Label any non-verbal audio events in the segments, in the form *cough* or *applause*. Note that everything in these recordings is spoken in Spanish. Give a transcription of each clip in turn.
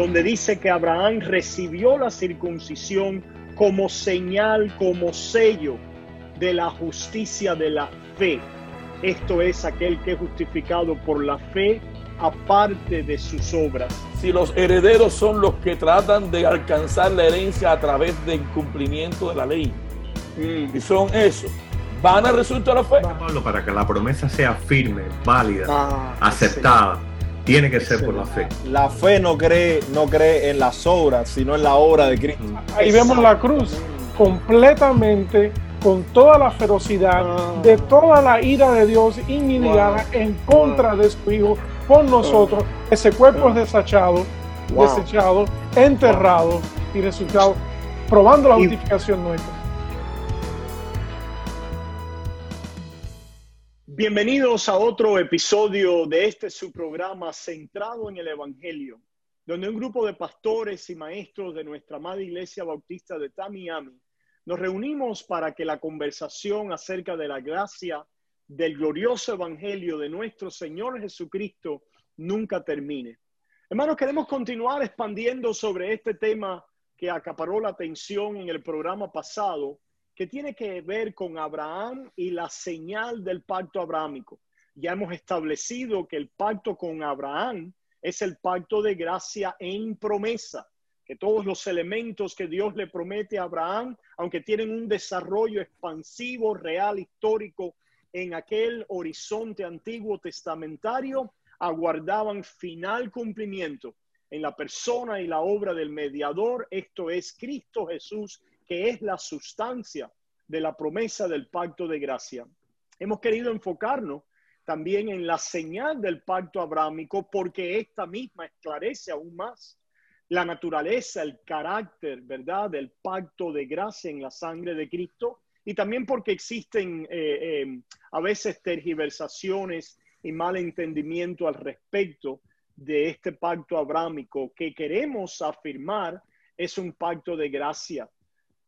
donde dice que Abraham recibió la circuncisión como señal, como sello de la justicia de la fe. Esto es aquel que es justificado por la fe aparte de sus obras. Si los herederos son los que tratan de alcanzar la herencia a través del cumplimiento de la ley, mm. y son esos, van a resultar la fe. Pablo, para que la promesa sea firme, válida, ah, aceptada, tiene que ser por la fe. La fe no cree, no cree en las obras, sino en la obra de Cristo. Ahí vemos la cruz completamente con toda la ferocidad ah. de toda la ira de Dios inminigada en contra de su Hijo por nosotros. Ese cuerpo es desechado, desechado, enterrado y resultado probando la justificación nuestra. Bienvenidos a otro episodio de este su programa centrado en el Evangelio, donde un grupo de pastores y maestros de nuestra amada Iglesia Bautista de Tamiami nos reunimos para que la conversación acerca de la gracia del glorioso evangelio de nuestro Señor Jesucristo nunca termine. Hermanos, queremos continuar expandiendo sobre este tema que acaparó la atención en el programa pasado, que tiene que ver con Abraham y la señal del pacto abrámico. Ya hemos establecido que el pacto con Abraham es el pacto de gracia en promesa, que todos los elementos que Dios le promete a Abraham, aunque tienen un desarrollo expansivo, real, histórico, en aquel horizonte antiguo testamentario aguardaban final cumplimiento en la persona y la obra del mediador, esto es Cristo Jesús, que es la sustancia de la promesa del pacto de gracia. Hemos querido enfocarnos también en la señal del pacto abrámico porque esta misma esclarece aún más la naturaleza, el carácter, ¿verdad?, del pacto de gracia en la sangre de Cristo y también porque existen eh, eh, a veces tergiversaciones y mal entendimiento al respecto de este pacto abrámico que queremos afirmar es un pacto de gracia,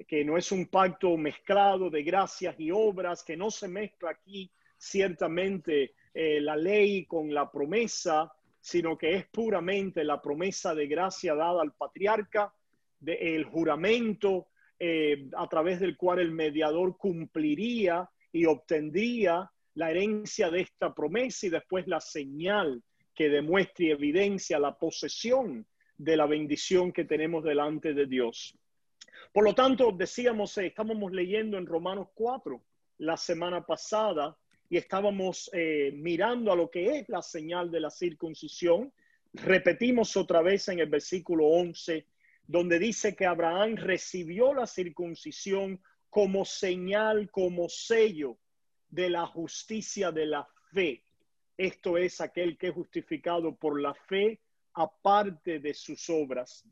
que no es un pacto mezclado de gracias y obras, que no se mezcla aquí ciertamente eh, la ley con la promesa, sino que es puramente la promesa de gracia dada al patriarca, del juramento eh, a través del cual el mediador cumpliría y obtendría la herencia de esta promesa y después la señal que demuestre y evidencia la posesión de la bendición que tenemos delante de Dios. Por lo tanto, decíamos, eh, estábamos leyendo en Romanos 4 la semana pasada y estábamos eh, mirando a lo que es la señal de la circuncisión. Repetimos otra vez en el versículo 11 donde dice que Abraham recibió la circuncisión como señal, como sello de la justicia de la fe. Esto es aquel que es justificado por la fe aparte de sus obras,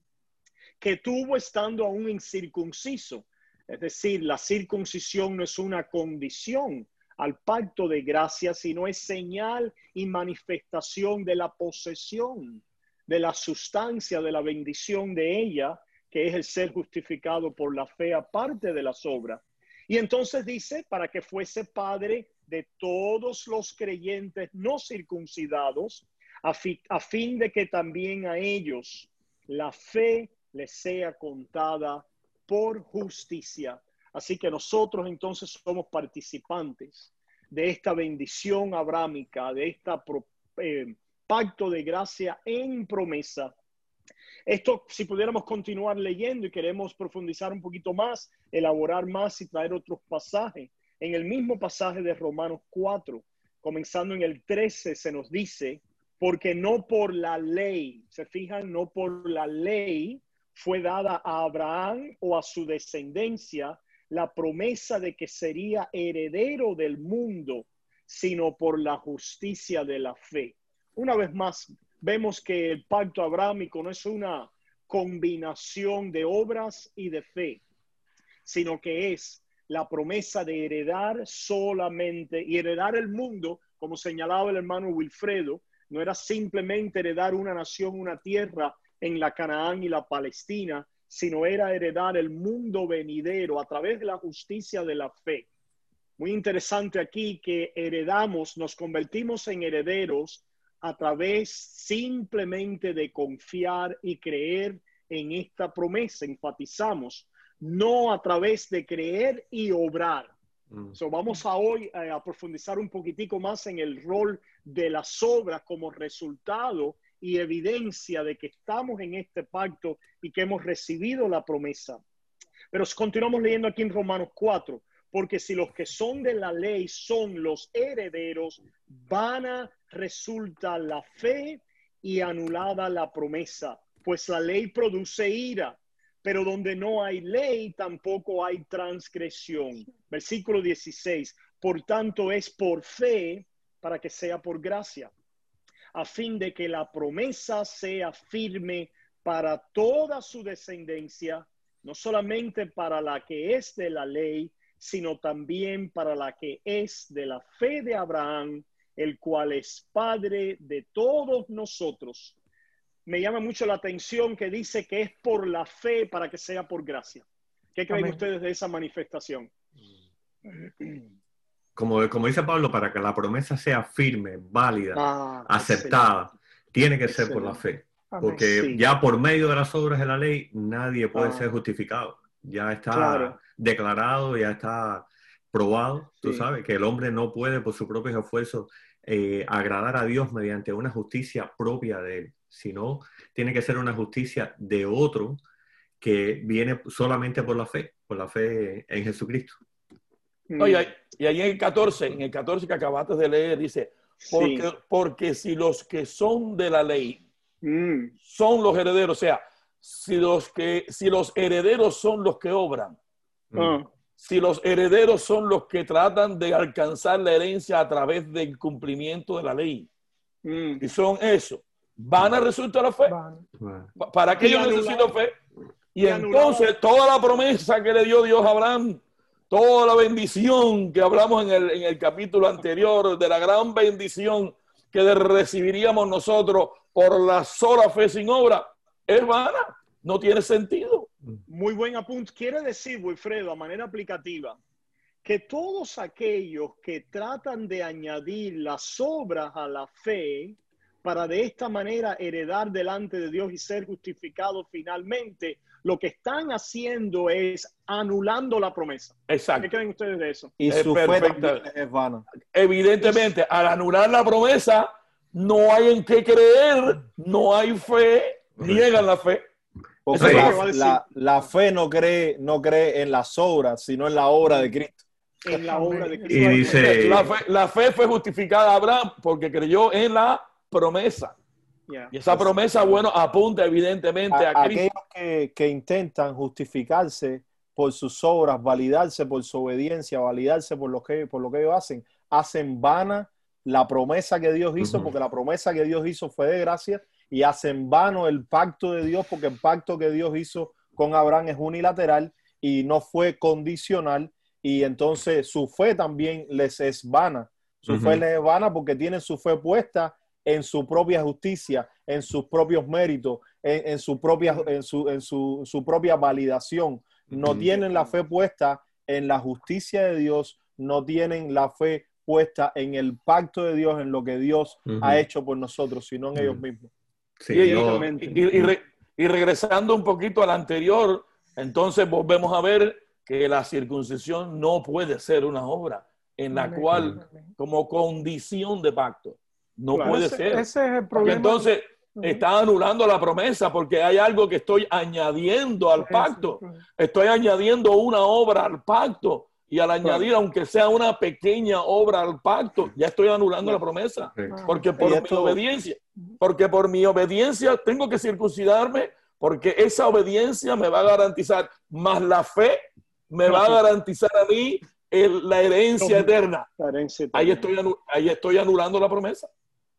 que tuvo estando aún incircunciso. Es decir, la circuncisión no es una condición al pacto de gracia, sino es señal y manifestación de la posesión de la sustancia de la bendición de ella, que es el ser justificado por la fe aparte de las obras. Y entonces dice, para que fuese padre de todos los creyentes no circuncidados, a, a fin de que también a ellos la fe les sea contada por justicia. Así que nosotros entonces somos participantes de esta bendición abrámica, de esta eh, pacto de gracia en promesa. Esto, si pudiéramos continuar leyendo y queremos profundizar un poquito más, elaborar más y traer otros pasajes, en el mismo pasaje de Romanos 4, comenzando en el 13, se nos dice, porque no por la ley, se fijan, no por la ley fue dada a Abraham o a su descendencia la promesa de que sería heredero del mundo, sino por la justicia de la fe. Una vez más, vemos que el pacto abrámico no es una combinación de obras y de fe, sino que es la promesa de heredar solamente y heredar el mundo, como señalaba el hermano Wilfredo, no era simplemente heredar una nación, una tierra en la Canaán y la Palestina, sino era heredar el mundo venidero a través de la justicia de la fe. Muy interesante aquí que heredamos, nos convertimos en herederos a través simplemente de confiar y creer en esta promesa, enfatizamos, no a través de creer y obrar. Mm. vamos a hoy eh, a profundizar un poquitico más en el rol de las obras como resultado y evidencia de que estamos en este pacto y que hemos recibido la promesa. Pero continuamos leyendo aquí en Romanos 4, porque si los que son de la ley son los herederos, vana resulta la fe y anulada la promesa, pues la ley produce ira, pero donde no hay ley tampoco hay transgresión. Versículo 16, por tanto es por fe para que sea por gracia, a fin de que la promesa sea firme para toda su descendencia, no solamente para la que es de la ley, sino también para la que es de la fe de Abraham, el cual es Padre de todos nosotros. Me llama mucho la atención que dice que es por la fe para que sea por gracia. ¿Qué creen ustedes de esa manifestación? *clears throat* Como, como dice Pablo, para que la promesa sea firme, válida, ah, aceptada, tiene que ser por la fe. Porque ya por medio de las obras de la ley nadie puede ah. ser justificado. Ya está declarado, ya está probado, tú sabes, que el hombre no puede por sus propios esfuerzos eh, agradar a Dios mediante una justicia propia de él, sino tiene que ser una justicia de otro que viene solamente por la fe, por la fe en Jesucristo. Mm. y ahí en el 14, en el 14 que acabaste de leer, dice, porque, porque si los que son de la ley mm. son los herederos, o sea, si los, que, si los herederos son los que obran, ah. si los herederos son los que tratan de alcanzar la herencia a través del cumplimiento de la ley, mm. y son eso, van a resultar la fe. ¿Para qué yo necesito fe? Y entonces toda la promesa que le dio Dios a Abraham, toda la bendición que hablamos en el, en el capítulo anterior, de la gran bendición que recibiríamos nosotros por la sola fe sin obra, es vana, no tiene sentido. Muy buen apunte. Quiere decir, Wilfredo, a manera aplicativa, que todos aquellos que tratan de añadir las obras a la fe para de esta manera heredar delante de Dios y ser justificados finalmente, lo que están haciendo es anulando la promesa. Exacto. ¿Qué creen ustedes de eso? Y su fe es vana. Evidentemente, al anular la promesa, no hay en qué creer, no hay fe, niegan la fe. Porque la, fe no cree, no cree en las obras, sino en la obra de Cristo. En la obra de Cristo. Y dice, la fe, fue justificada a Abraham porque creyó en la promesa. Y esa promesa, bueno, apunta evidentemente a, Cristo. Aquellos que, intentan justificarse por sus obras, validarse por su obediencia, validarse por lo que, por lo que ellos hacen, hacen vana la promesa que Dios hizo, porque la promesa que Dios hizo fue de gracia, y hacen vano el pacto de Dios, porque el pacto que Dios hizo con Abraham es unilateral y no fue condicional, y entonces su fe también les es vana. Su fe les es vana porque tienen su fe puesta en su propia justicia, en sus propios méritos, en, su, propia, en, su, en su, su propia validación. No tienen la fe puesta en la justicia de Dios, no tienen la fe puesta en el pacto de Dios, en lo que Dios ha hecho por nosotros, sino en ellos mismos. y, regresando un poquito al anterior, entonces volvemos a ver que la circuncisión no puede ser una obra en la cual, como condición de pacto, no puede ser. Ese es el problema. entonces está anulando la promesa porque hay algo que estoy añadiendo al pacto. Estoy añadiendo una obra al pacto y al añadir, aunque sea una pequeña obra al pacto, ya estoy anulando la promesa. Porque por mi obediencia, porque por mi obediencia tengo que circuncidarme, porque esa obediencia me va a garantizar, más la fe me va a garantizar a mí la herencia eterna. Ahí estoy, ahí estoy anulando la promesa.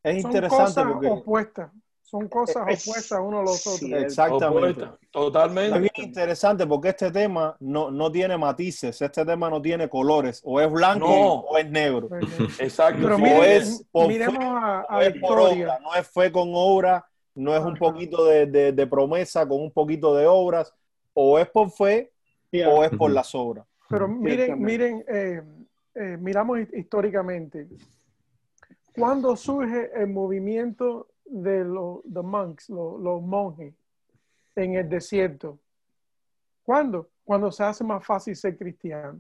Es interesante porque opuestas son cosas opuestas uno a los otros. Exactamente. Totalmente. Es bien interesante porque este tema no, no, tiene matices, este tema no tiene colores, o es blanco o es negro. *laughs* Exacto. Pero es miremos a, a Victoria. no es fe con obra, no es un poquito de, de, promesa con un poquito de obras, o es por fe o es por las obras. Pero miren, miren, eh, eh, miramos históricamente ¿Cuándo surge el movimiento de los monks, los monjes, en el desierto? ¿Cuándo? Cuando se hace más fácil ser cristiano.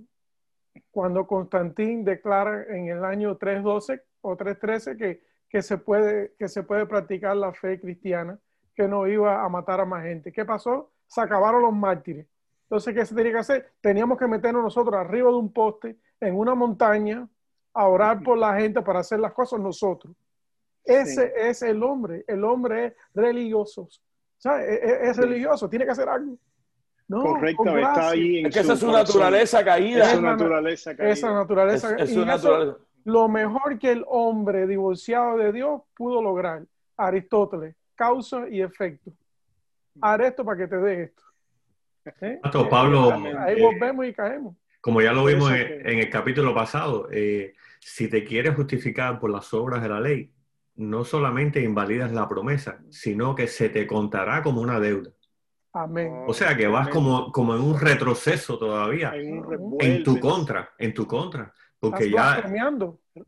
Cuando Constantín declara en el año 312 o 313 que, que, se puede, que se puede practicar la fe cristiana, que no iba a matar a más gente. ¿Qué pasó? Se acabaron los mártires. Entonces, ¿qué se tenía que hacer? Teníamos que meternos nosotros arriba de un poste, en una montaña, a orar por la gente para hacer las cosas nosotros. Ese es el hombre. El hombre es religioso. E, e, es, religioso, tiene que hacer algo. Correcto, está ahí. es que esa es su naturaleza caída. Es su naturaleza caída. Esa naturaleza. Es, su naturaleza. lo mejor que el hombre divorciado de Dios pudo lograr. Aristóteles, causa y efecto. Haz esto para que te dé esto. ¿Eh? Pablo. Ahí volvemos y caemos. Como ya lo vimos en, el capítulo pasado, eh, si te quieres justificar por las obras de la ley, no solamente invalidas la promesa, sino que se te contará como una deuda. Amén. O sea que vas como, como en un retroceso todavía, en, tu contra, en tu contra. Porque ya...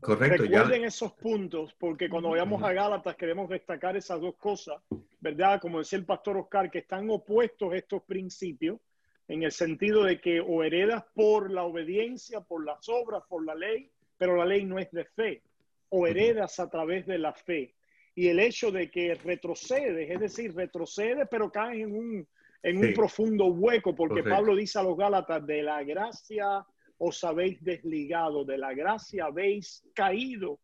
Correcto. Recuerden esos puntos, porque cuando vayamos a Gálatas queremos destacar esas dos cosas, ¿verdad? Como decía el pastor Oscar, que están opuestos estos principios, en el sentido de que o heredas por la obediencia, por las obras, por la ley, pero la ley no es de fe, o heredas a través de la fe. Y el hecho de que retrocedes, es decir, retrocede, pero caes en un, en un profundo hueco, porque Pablo dice a los Gálatas, de la gracia os habéis desligado, de la gracia habéis caído,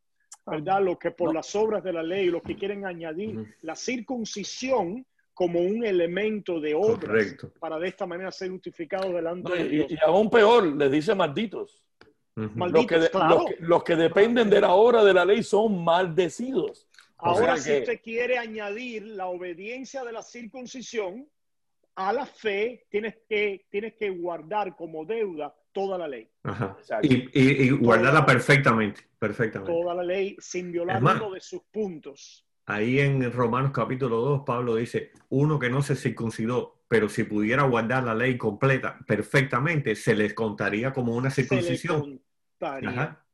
¿verdad? Lo que por las obras de la ley, los que quieren añadir la circuncisión como un elemento de obras para de esta manera ser justificados delante de Dios. Y, aún peor, les dice malditos. los, que los, que, dependen de la obra de la ley son maldecidos. Ahora, si usted quiere añadir la obediencia de la circuncisión a la fe, tienes que, tienes que guardar como deuda toda la ley. Y, guardarla perfectamente, perfectamente. Toda la ley sin violar uno de sus puntos. Ahí en Romanos capítulo 2, Pablo dice, uno que no se circuncidó, pero si pudiera guardar la ley completa perfectamente, se les contaría como una circuncisión.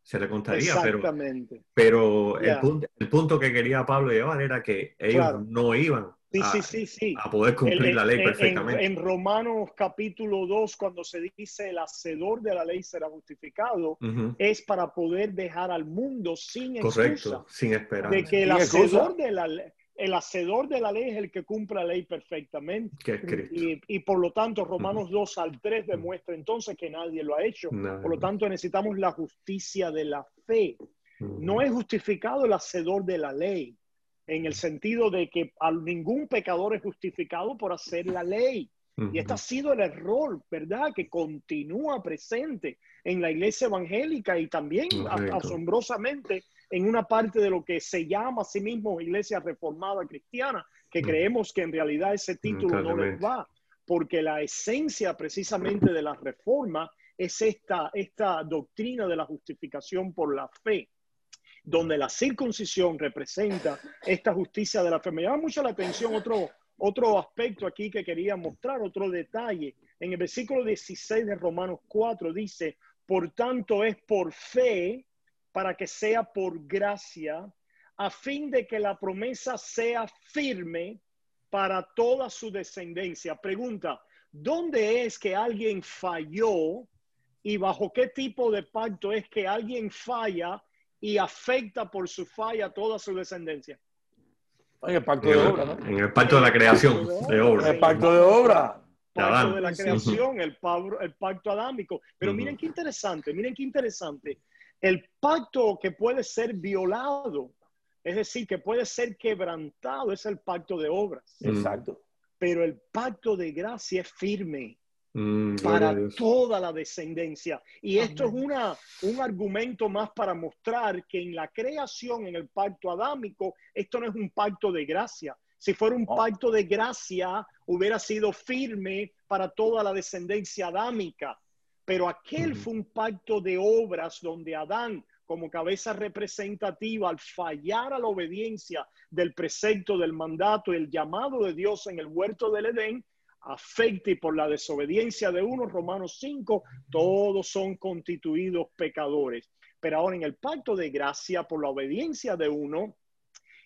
Se le contaría. Exactamente. Pero, el, punto, el, punto, que quería Pablo llevar era que ellos no iban a, poder cumplir la ley perfectamente. En, Romanos capítulo 2, cuando se dice el hacedor de la ley será justificado, es para poder dejar al mundo sin Correcto, sin esperanza. De que el hacedor de la ley el hacedor de la ley es el que cumple la ley perfectamente. Y, y, por lo tanto, Romanos 2 al 3 demuestra entonces que nadie lo ha hecho. Por lo tanto, necesitamos la justicia de la fe. No es justificado el hacedor de la ley en el sentido de que a ningún pecador es justificado por hacer la ley. Y este ha sido el error, ¿verdad? Que continúa presente en la iglesia evangélica y también asombrosamente en una parte de lo que se llama a sí mismo iglesia reformada cristiana, que creemos que en realidad ese título no les va, porque la esencia precisamente de la reforma es esta, esta doctrina de la justificación por la fe donde la circuncisión representa esta justicia de la fe. Me llama mucho la atención otro, otro aspecto aquí que quería mostrar, otro detalle. En el versículo 16 de Romanos 4 dice, por tanto es por fe para que sea por gracia, a fin de que la promesa sea firme para toda su descendencia. Pregunta, ¿dónde es que alguien falló y bajo qué tipo de pacto es que alguien falla y afecta por su falla toda su descendencia. En el pacto de obra, ¿no? En el pacto de la creación de obra. El pacto de obra. El pacto de la creación, el, el pacto adámico. Pero miren qué interesante, miren qué interesante. El pacto que puede ser violado, es decir, que puede ser quebrantado, es el pacto de obras. Exacto. Pero el pacto de gracia es firme. Mm, para toda la descendencia. Y esto es una, un argumento más para mostrar que en la creación, en el pacto adámico, esto no es un pacto de gracia. Si fuera un oh. pacto de gracia, hubiera sido firme para toda la descendencia adámica. Pero aquel fue un pacto de obras donde Adán, como cabeza representativa, al fallar a la obediencia del precepto, del mandato, el llamado de Dios en el huerto del Edén, afecte y por la desobediencia de uno, Romanos 5, todos son constituidos pecadores. Pero ahora en el pacto de gracia, por la obediencia de uno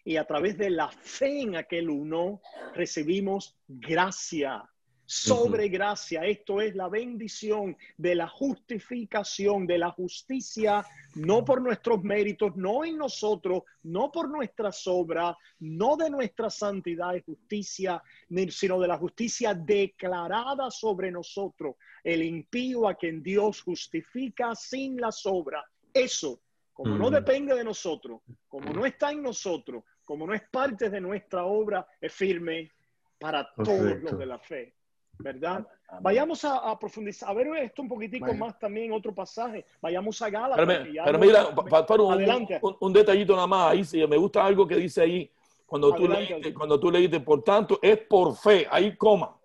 y a través de la fe en aquel uno, recibimos gracia sobre gracia. Esto es la bendición de la justificación, de la justicia, no por nuestros méritos, no en nosotros, no por nuestras obras, no de nuestra santidad y justicia, sino de la justicia declarada sobre nosotros, el impío a quien Dios justifica sin las obras. Eso, como no depende de nosotros, como no está en nosotros, como no es parte de nuestra obra, es firme para todos los de la fe. ¿Verdad? Vayamos a, profundizar, a ver esto un poquitico más también, otro pasaje. Vayamos a Gálatas. Pero, mira, un, un, detallito nada más ahí, sí, me gusta algo que dice ahí, cuando tú, leíste, cuando tú leíste, por tanto, es por fe, ahí coma,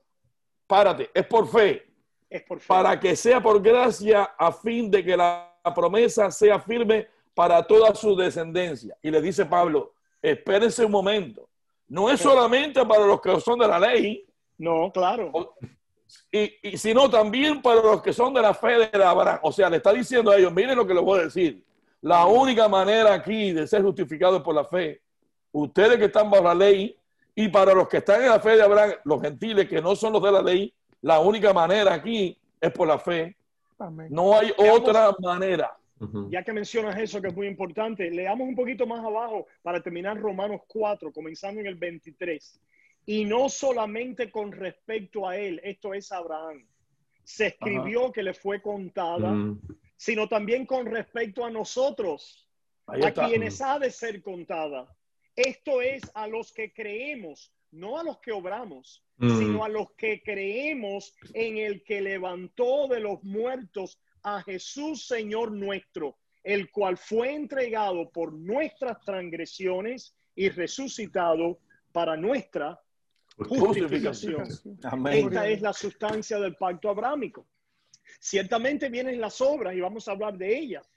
párate, es por fe. Es por fe. Para que sea por gracia, a fin de que la promesa sea firme para toda su descendencia. Y le dice Pablo, espérense un momento. No es solamente para los que son de la ley, no, claro. Y, y sino también para los que son de la fe de Abraham. O sea, le está diciendo a ellos, miren lo que les voy a decir. La única manera aquí de ser justificados por la fe, ustedes que están bajo la ley, y para los que están en la fe de Abraham, los gentiles que no son los de la ley, la única manera aquí es por la fe. No hay otra manera. Ya que mencionas eso, que es muy importante, leamos un poquito más abajo para terminar Romanos 4, comenzando en el 23. Y no solamente con respecto a él, esto es Abraham. Se escribió que le fue contada, mm. sino también con respecto a nosotros, a quienes ha de ser contada. Esto es a los que creemos, no a los que obramos, mm. sino a los que creemos en el que levantó de los muertos a Jesús Señor nuestro, el cual fue entregado por nuestras transgresiones y resucitado para nuestra justificación. Esta es la sustancia del pacto abrámico. Ciertamente vienen las obras y vamos a hablar de ellas.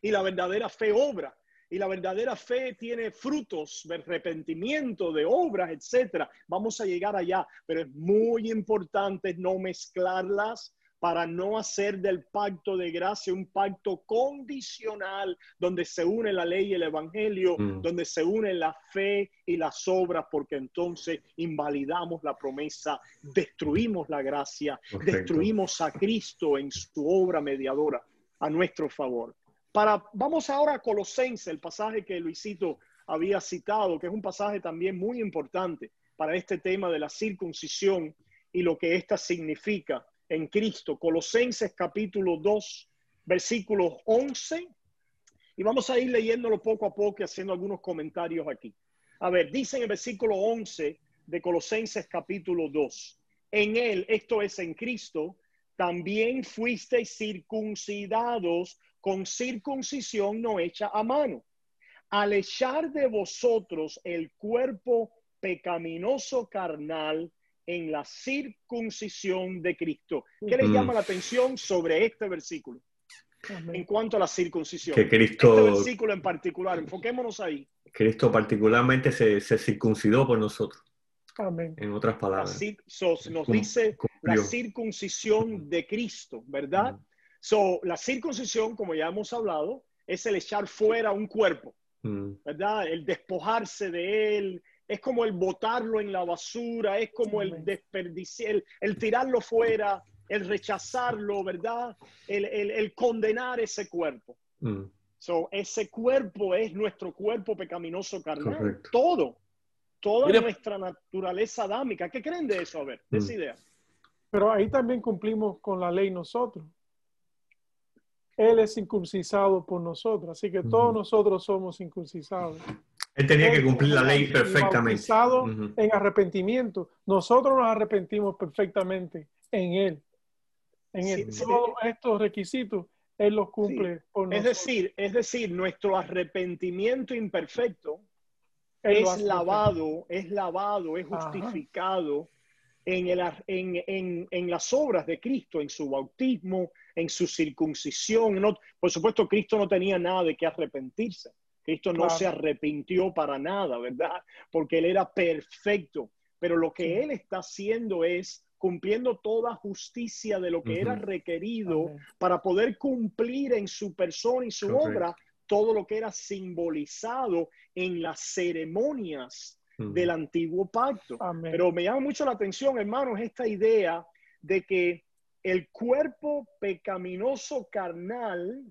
Y la verdadera fe obra. Y la verdadera fe tiene frutos de arrepentimiento, de obras, etcétera. Vamos a llegar allá, pero es muy importante no mezclarlas para no hacer del pacto de gracia un pacto condicional donde se une la ley y el evangelio, mm. donde se une la fe y las obras, porque entonces invalidamos la promesa, destruimos la gracia, destruimos a Cristo en su obra mediadora a nuestro favor. Para, vamos ahora a Colosense, el pasaje que Luisito había citado, que es un pasaje también muy importante para este tema de la circuncisión y lo que ésta significa en Cristo. Colosenses capítulo 2, versículos 11. Y vamos a ir leyéndolo poco a poco y haciendo algunos comentarios aquí. A ver, dice en el versículo 11 de Colosenses capítulo 2. En él, esto es en Cristo, también fuisteis circuncidados con circuncisión no hecha a mano, al echar de vosotros el cuerpo pecaminoso carnal en la circuncisión de Cristo. ¿Qué les llama la atención sobre este versículo? En cuanto a la circuncisión. Que Cristo, este versículo en particular, enfoquémonos ahí. Cristo particularmente se, circuncidó por nosotros. Amén. En otras palabras. nos dice la circuncisión de Cristo, ¿verdad? So, la circuncisión, como ya hemos hablado, es el echar fuera un cuerpo, ¿verdad? El despojarse de él, es como el botarlo en la basura, es como el desperdiciar, el, tirarlo fuera, el rechazarlo, ¿verdad? El, condenar ese cuerpo. Mm. So, ese cuerpo es nuestro cuerpo pecaminoso carnal. Todo. Toda nuestra naturaleza adámica. ¿Qué creen de eso? A ver, de esa mm. idea. Pero ahí también cumplimos con la ley nosotros. Él es incurcisado por nosotros, así que todos nosotros somos incursisados. Él tenía que cumplir la ley perfectamente. En arrepentimiento. Nosotros nos arrepentimos perfectamente en Él. En él. Todos estos requisitos, Él los cumple por Es decir, es decir, nuestro arrepentimiento imperfecto es lavado, es lavado, es justificado en, el, en, en, en, las obras de Cristo, en su bautismo, en su circuncisión. No, por supuesto, Cristo no tenía nada de qué arrepentirse. Cristo no se arrepintió para nada, ¿verdad? Porque Él era perfecto. Pero lo que Él está haciendo es cumpliendo toda justicia de lo que era requerido para poder cumplir en su persona y su obra todo lo que era simbolizado en las ceremonias del antiguo pacto. Pero me llama mucho la atención, hermanos, esta idea de que el cuerpo pecaminoso carnal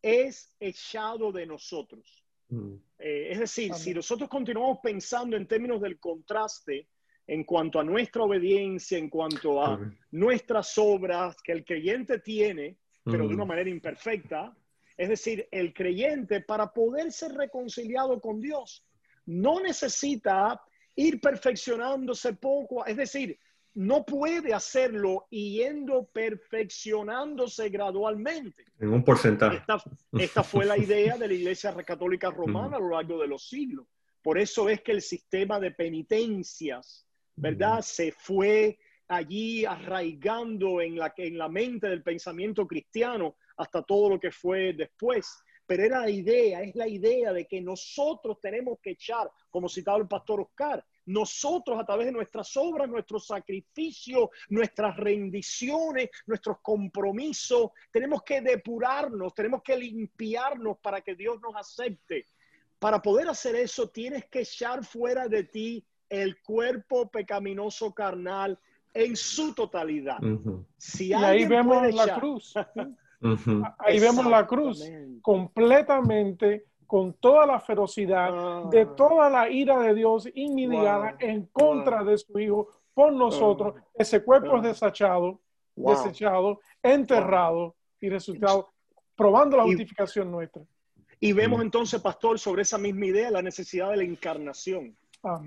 es echado de nosotros. Mm. Eh, es decir, si nosotros continuamos pensando en términos del contraste en cuanto a nuestra obediencia, en cuanto a nuestras obras que el creyente tiene, pero de una mm. manera imperfecta, es decir, el creyente para poder ser reconciliado con Dios no necesita ir perfeccionándose poco, es decir, no puede hacerlo yendo perfeccionándose gradualmente. En un porcentaje. Esta, fue la *laughs* idea de la Iglesia Católica Romana a lo largo de los siglos. Por eso es que el sistema de penitencias, ¿verdad? Se fue allí arraigando en la, en la mente del pensamiento cristiano hasta todo lo que fue después. Pero era la idea, es la idea de que nosotros tenemos que echar, como citaba el pastor Oscar, nosotros a través de nuestras obras, nuestros sacrificios, nuestras rendiciones, nuestros compromisos, tenemos que depurarnos, tenemos que limpiarnos para que Dios nos acepte. Para poder hacer eso, tienes que echar fuera de ti el cuerpo pecaminoso carnal en su totalidad. y ahí vemos la cruz. Ahí vemos la cruz completamente con toda la ferocidad de ah. toda la ira de Dios inmitigada en contra de su Hijo por nosotros. Ah. Ese cuerpo es ah. desechado, desechado, enterrado y resultado probando la justificación nuestra. Y vemos entonces, pastor, sobre esa misma idea, la necesidad de la encarnación.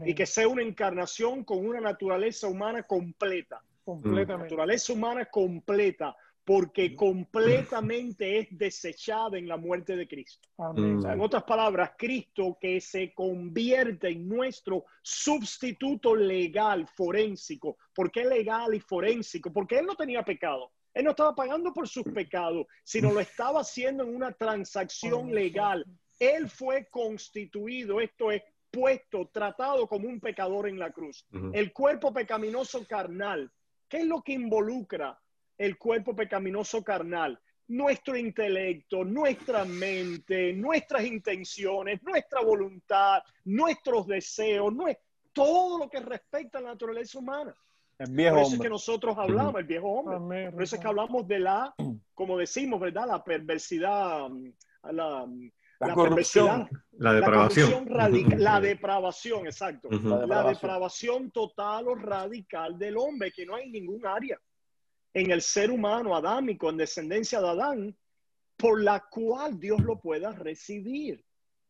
Y que sea una encarnación con una naturaleza humana completa. Completamente. Naturaleza humana completa porque completamente es desechada en la muerte de Cristo. en otras palabras, Cristo que se convierte en nuestro sustituto legal forénsico. ¿Por qué legal y forénsico? Porque Él no tenía pecado. Él no estaba pagando por sus pecados, sino lo estaba haciendo en una transacción legal. Él fue constituido, esto es, puesto, tratado como un pecador en la cruz. El cuerpo pecaminoso carnal, ¿qué es lo que involucra? El cuerpo pecaminoso carnal, nuestro intelecto, nuestra mente, nuestras intenciones, nuestra voluntad, nuestros deseos, todo lo que respecta a la naturaleza humana. El viejo Por eso es que nosotros hablamos, el viejo hombre. Por eso es que hablamos de la, como decimos, ¿verdad? La perversidad, la, la, corrupción, la depravación. La, depravación, exacto. La depravación total o radical del hombre, que no hay ningún área en el ser humano adámico, en descendencia de Adán, por la cual Dios lo pueda recibir.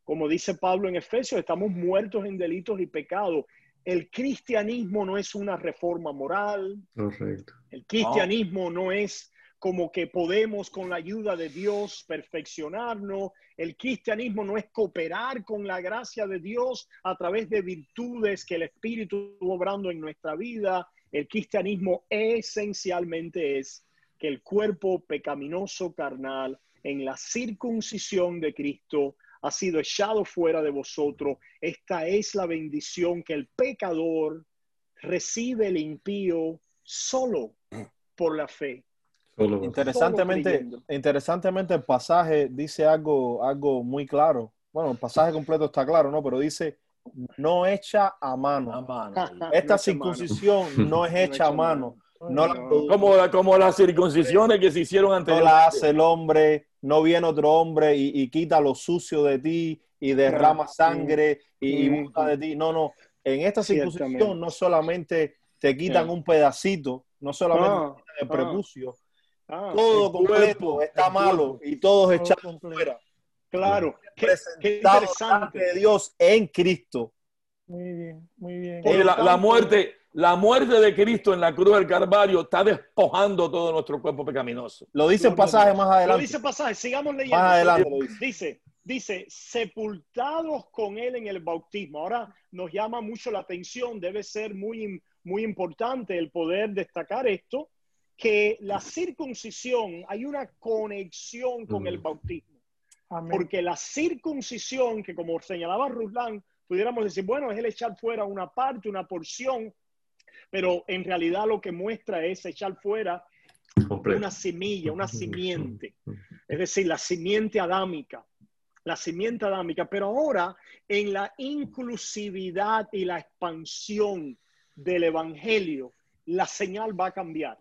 Como dice Pablo en Efesios, estamos muertos en delitos y pecados. El cristianismo no es una reforma moral. Correcto. El cristianismo no es como que podemos con la ayuda de Dios perfeccionarnos. El cristianismo no es cooperar con la gracia de Dios a través de virtudes que el Espíritu obrando en nuestra vida. El cristianismo esencialmente es que el cuerpo pecaminoso carnal en la circuncisión de Cristo ha sido echado fuera de vosotros. Esta es la bendición que el pecador recibe el impío solo por la fe. Interesantemente, interesantemente el pasaje dice algo, algo muy claro. Bueno, el pasaje completo está claro, ¿no? Pero dice, no hecha a mano. Esta circuncisión no es hecha a mano. No como, como las circuncisiones que se hicieron antes. No la hace el hombre, no viene otro hombre y, quita lo sucio de ti y derrama sangre y, busca de ti. No, no. En esta circuncisión no solamente te quitan un pedacito, no solamente ah, el prepucio, ah, todo completo está malo y todos echados fuera. Claro, qué, interesante. de Dios en Cristo. Muy bien, muy bien. la, muerte, la muerte de Cristo en la cruz del Calvario está despojando todo nuestro cuerpo pecaminoso. Lo dice el pasaje más adelante. Lo dice el pasaje, sigamos leyendo. Más adelante dice. dice. sepultados con él en el bautismo. Ahora nos llama mucho la atención, debe ser muy, muy importante el poder destacar esto, que la circuncisión, hay una conexión con el bautismo. Porque la circuncisión, que como señalaba Ruslan, pudiéramos decir, bueno, es el echar fuera una parte, una porción, pero en realidad lo que muestra es echar fuera una semilla, una simiente, es decir, la simiente adámica, la simiente adámica, pero ahora en la inclusividad y la expansión del Evangelio, la señal va a cambiar.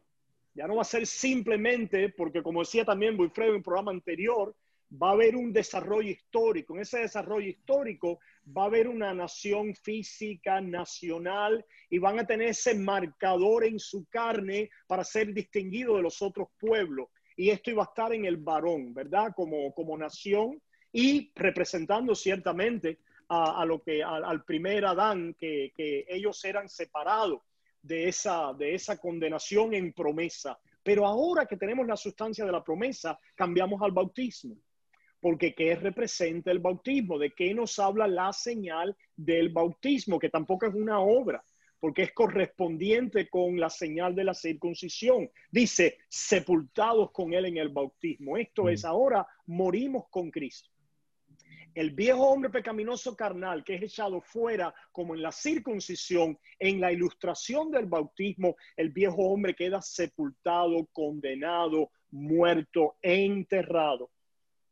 Ya no va a ser simplemente, porque como decía también Wilfredo en el programa anterior, va a haber un desarrollo histórico. En ese desarrollo histórico va a haber una nación física, nacional, y van a tener ese marcador en su carne para ser distinguido de los otros pueblos. Y esto iba a estar en el varón, ¿verdad? Como, como nación y representando ciertamente a, lo que al, primer Adán, que, que ellos eran separados de esa, de esa condenación en promesa. Pero ahora que tenemos la sustancia de la promesa, cambiamos al bautismo. Porque ¿qué representa el bautismo? ¿De qué nos habla la señal del bautismo? Que tampoco es una obra, porque es correspondiente con la señal de la circuncisión. Dice, sepultados con él en el bautismo. Esto es, ahora morimos con Cristo el viejo hombre pecaminoso carnal que es echado fuera como en la circuncisión, en la ilustración del bautismo, el viejo hombre queda sepultado, condenado, muerto, enterrado,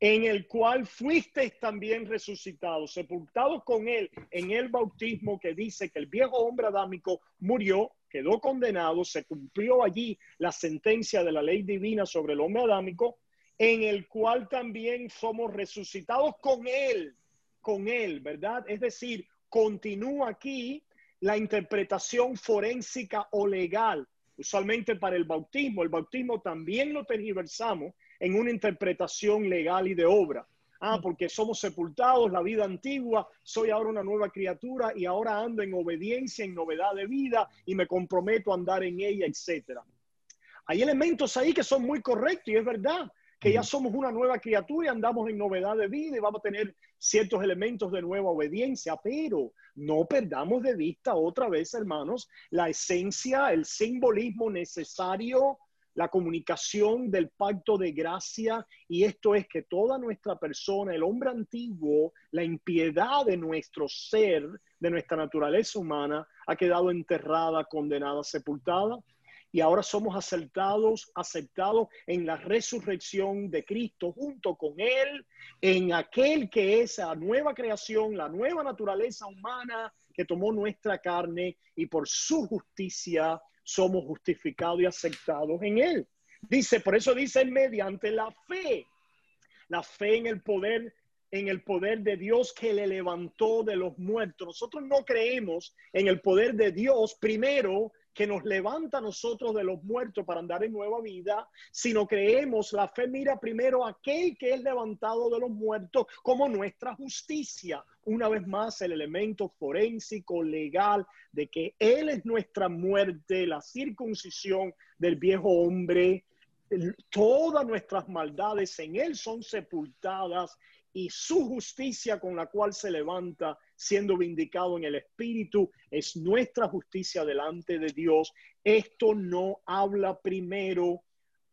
en el cual fuisteis también resucitados, sepultados con él en el bautismo que dice que el viejo hombre adámico murió, quedó condenado, se cumplió allí la sentencia de la ley divina sobre el hombre adámico, en el cual también somos resucitados con Él, con Él, ¿verdad? Es decir, continúa aquí la interpretación forénsica o legal, usualmente para el bautismo. El bautismo también lo tergiversamos en una interpretación legal y de obra. Ah, porque somos sepultados, la vida antigua, soy ahora una nueva criatura y ahora ando en obediencia, en novedad de vida y me comprometo a andar en ella, etcétera. Hay elementos ahí que son muy correctos y es verdad que ya somos una nueva criatura y andamos en novedad de vida y vamos a tener ciertos elementos de nueva obediencia, pero no perdamos de vista otra vez, hermanos, la esencia, el simbolismo necesario, la comunicación del pacto de gracia, y esto es que toda nuestra persona, el hombre antiguo, la impiedad de nuestro ser, de nuestra naturaleza humana, ha quedado enterrada, condenada, sepultada y ahora somos aceptados, aceptados en la resurrección de Cristo junto con Él, en aquel que es la nueva creación, la nueva naturaleza humana que tomó nuestra carne y por su justicia somos justificados y aceptados en Él. Dice, por eso dice mediante la fe, la fe en el poder en el poder de Dios que le levantó de los muertos. Nosotros no creemos en el poder de Dios primero que nos levanta a nosotros de los muertos para andar en nueva vida, sino creemos, la fe mira primero a aquel que es levantado de los muertos como nuestra justicia. Una vez más, el elemento forénsico, legal, de que Él es nuestra muerte, la circuncisión del viejo hombre, todas nuestras maldades en Él son sepultadas y su justicia con la cual se levanta siendo vindicado en el Espíritu, es nuestra justicia delante de Dios. Esto no habla primero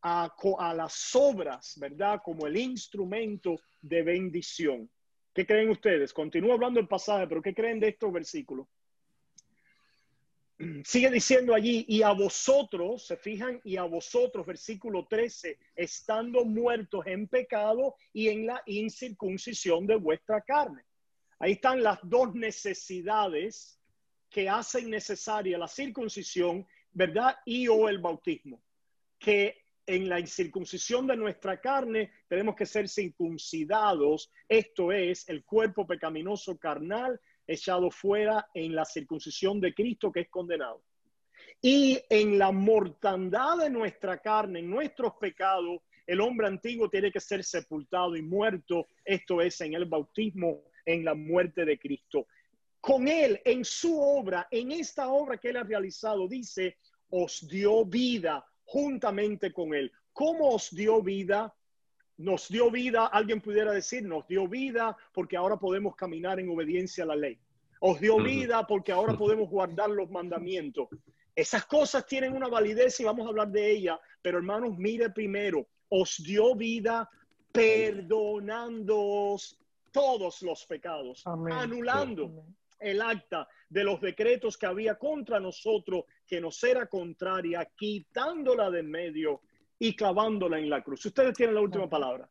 a, a las obras, ¿verdad? Como el instrumento de bendición. ¿Qué creen ustedes? Continúo hablando el pasaje, pero ¿qué creen de estos versículos? *clears throat* Sigue diciendo allí, y a vosotros, se fijan, y a vosotros, versículo 13, estando muertos en pecado y en la incircuncisión de vuestra carne. Ahí están las dos necesidades que hacen necesaria la circuncisión, ¿verdad? Y o el bautismo. Que en la incircuncisión de nuestra carne tenemos que ser circuncidados, esto es el cuerpo pecaminoso carnal echado fuera en la circuncisión de Cristo que es condenado. Y en la mortandad de nuestra carne, en nuestros pecados, el hombre antiguo tiene que ser sepultado y muerto, esto es en el bautismo en la muerte de Cristo. Con Él, en su obra, en esta obra que Él ha realizado, dice, os dio vida juntamente con Él. ¿Cómo os dio vida? Nos dio vida, alguien pudiera decir, nos dio vida porque ahora podemos caminar en obediencia a la ley. Os dio vida porque ahora podemos guardar los mandamientos. Esas cosas tienen una validez y vamos a hablar de ella, pero hermanos, mire primero, os dio vida perdonándoos todos los pecados, anulando, el acta de los decretos que había contra nosotros, que nos era contraria, quitándola de en medio y clavándola en la cruz. Ustedes tienen la última palabra.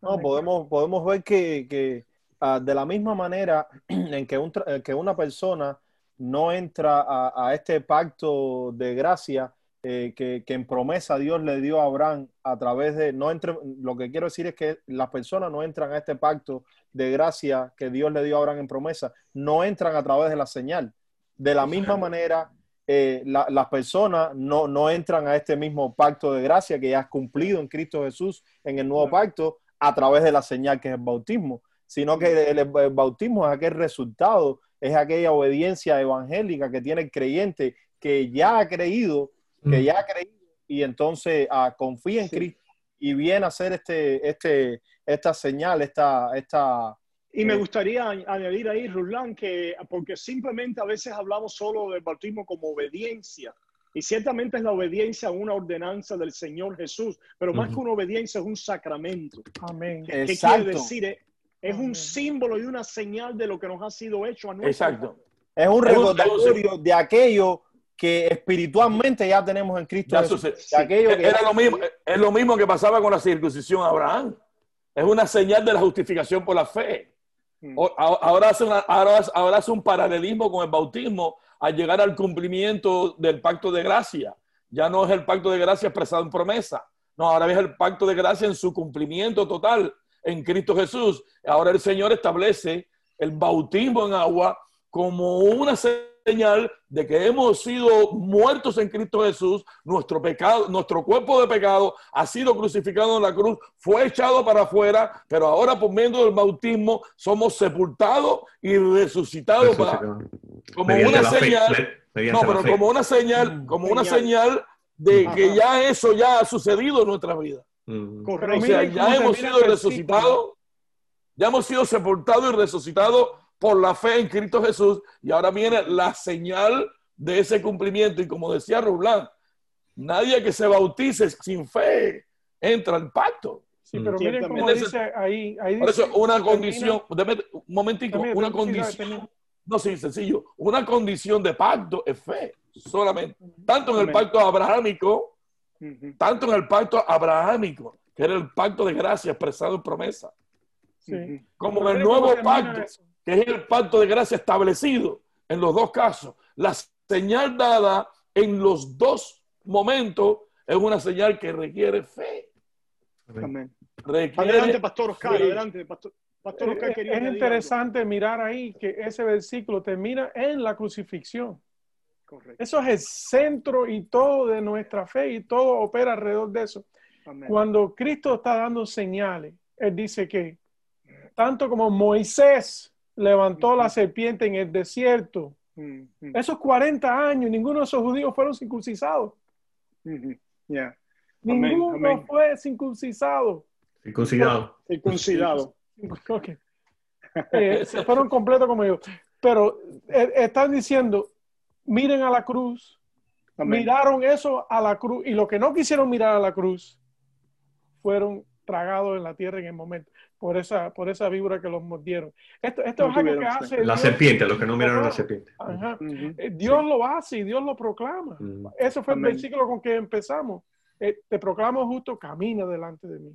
No, podemos, podemos ver que, ah, de la misma manera *clears throat* en que, que una persona no entra a, este pacto de gracia eh, que, en promesa Dios le dio a Abraham a través de, no entre, lo que quiero decir es que las personas no entran a este pacto de gracia que Dios le dio a Abraham en promesa, no entran a través de la señal. De la misma manera, eh, las personas no, no entran a este mismo pacto de gracia que ya has cumplido en Cristo Jesús en el nuevo pacto a través de la señal que es el bautismo, sino que el, bautismo es aquel resultado, es aquella obediencia evangélica que tiene el creyente que ya ha creído, que mm. ya ha creído y entonces ah, confía en Cristo y viene a hacer este, este, esta señal, esta, esta, y me eh, gustaría añadir ahí, Rulán, que porque simplemente a veces hablamos solo del bautismo como obediencia. Y ciertamente es la obediencia a una ordenanza del Señor Jesús, pero más que una obediencia es un sacramento. Amén. ¿Qué, quiere decir? Es, un símbolo y una señal de lo que nos ha sido hecho a nosotros. Exacto. Es un recordatorio de aquello que espiritualmente ya tenemos en Cristo. Era lo mismo, es lo mismo que pasaba con la circuncisión a Abraham. Es una señal de la justificación por la fe. Mm. Ahora hace, ahora, hace un paralelismo con el bautismo al llegar al cumplimiento del pacto de gracia. Ya no es el pacto de gracia expresado en promesa. No, ahora es el pacto de gracia en su cumplimiento total en Cristo Jesús. Ahora el Señor establece el bautismo en agua como una señal de que hemos sido muertos en Cristo Jesús, nuestro pecado, nuestro cuerpo de pecado ha sido crucificado en la cruz, fue echado para afuera, pero ahora por medio del bautismo somos sepultados y resucitados como una señal, no, pero como una señal, como una señal. de que ya eso ya ha sucedido en nuestra vida. Correcto. O sea, ya hemos sido resucitados, ya hemos sido sepultados y resucitados por la fe en Cristo Jesús y ahora viene la señal de ese cumplimiento. Y como decía Rublan, nadie que se bautice sin fe entra al pacto. Sí, pero miren cómo dice ahí, ahí Por eso una condición, un momentico, una condición, no, sí, sencillo, una condición de pacto es fe, solamente, tanto en el pacto abrahámico, tanto en el pacto abrahámico, que era el pacto de gracia expresado en promesa, como en el nuevo pacto que es el pacto de gracia establecido en los dos casos. La señal dada en los dos momentos es una señal que requiere fe. Amén. adelante, Pastor Oscar, adelante, Pastor. Oscar, es, es interesante mirar ahí que ese versículo termina en la crucifixión. Correcto. Eso es el centro y todo de nuestra fe y todo opera alrededor de eso. Cuando Cristo está dando señales, Él dice que tanto como Moisés levantó la serpiente en el desierto. Esos 40 años, ninguno de esos judíos fueron circuncisados. Ninguno fue circuncisado. Circuncidado. Circuncidado. *laughs* Eh, se fueron completos como yo. Pero eh, están diciendo, miren a la cruz. Miraron eso a la cruz. Y lo que no quisieron mirar a la cruz fueron tragados en la tierra en el momento por esa, por esa víbora que los mordieron. Esto, esto es algo que hace. La serpiente, los que no miraron la serpiente. Eh, Dios lo hace y Dios lo proclama. Eso fue el versículo con que empezamos. Eh, te proclamo justo, camina delante de mí.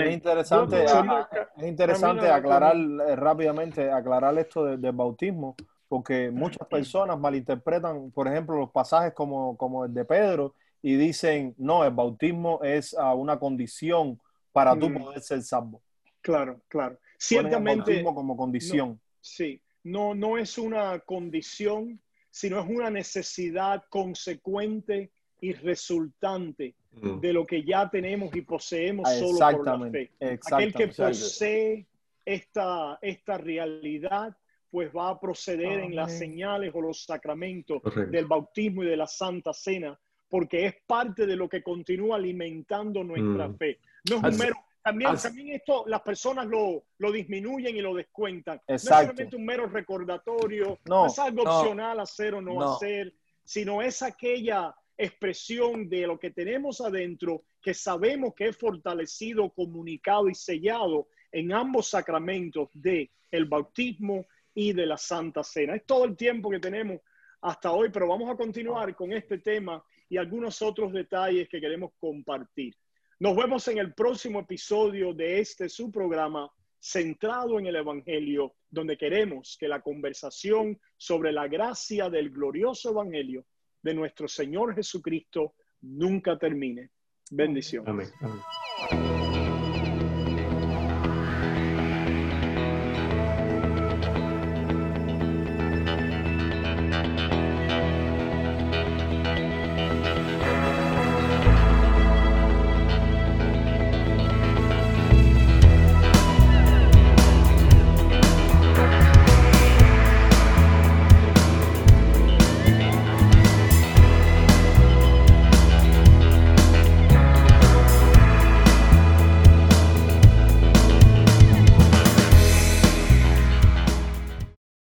Es interesante, es interesante aclarar eh, rápidamente, aclarar esto del bautismo, porque muchas *clears throat* personas malinterpretan, por ejemplo, los pasajes como, como el de Pedro y dicen, no, el bautismo es uh, una condición para tú poder ser salvo. Claro, claro. Ciertamente. como condición. sí, no, no es una condición, sino es una necesidad consecuente y resultante mm. de lo que ya tenemos y poseemos solo por la fe. Aquel que posee esta, esta realidad, pues va a proceder en las señales o los sacramentos del bautismo y de la Santa Cena, porque es parte de lo que continúa alimentando nuestra mm. fe. No es un mero también, también esto las personas lo, lo, disminuyen y lo descuentan. No es solamente un mero recordatorio, no, es algo opcional hacer o no, hacer, sino es aquella expresión de lo que tenemos adentro que sabemos que es fortalecido, comunicado y sellado en ambos sacramentos de el bautismo y de la Santa Cena. Es todo el tiempo que tenemos hasta hoy, pero vamos a continuar con este tema y algunos otros detalles que queremos compartir. Nos vemos en el próximo episodio de este su programa centrado en el Evangelio, donde queremos que la conversación sobre la gracia del glorioso Evangelio de nuestro Señor Jesucristo nunca termine. Bendición. Amén.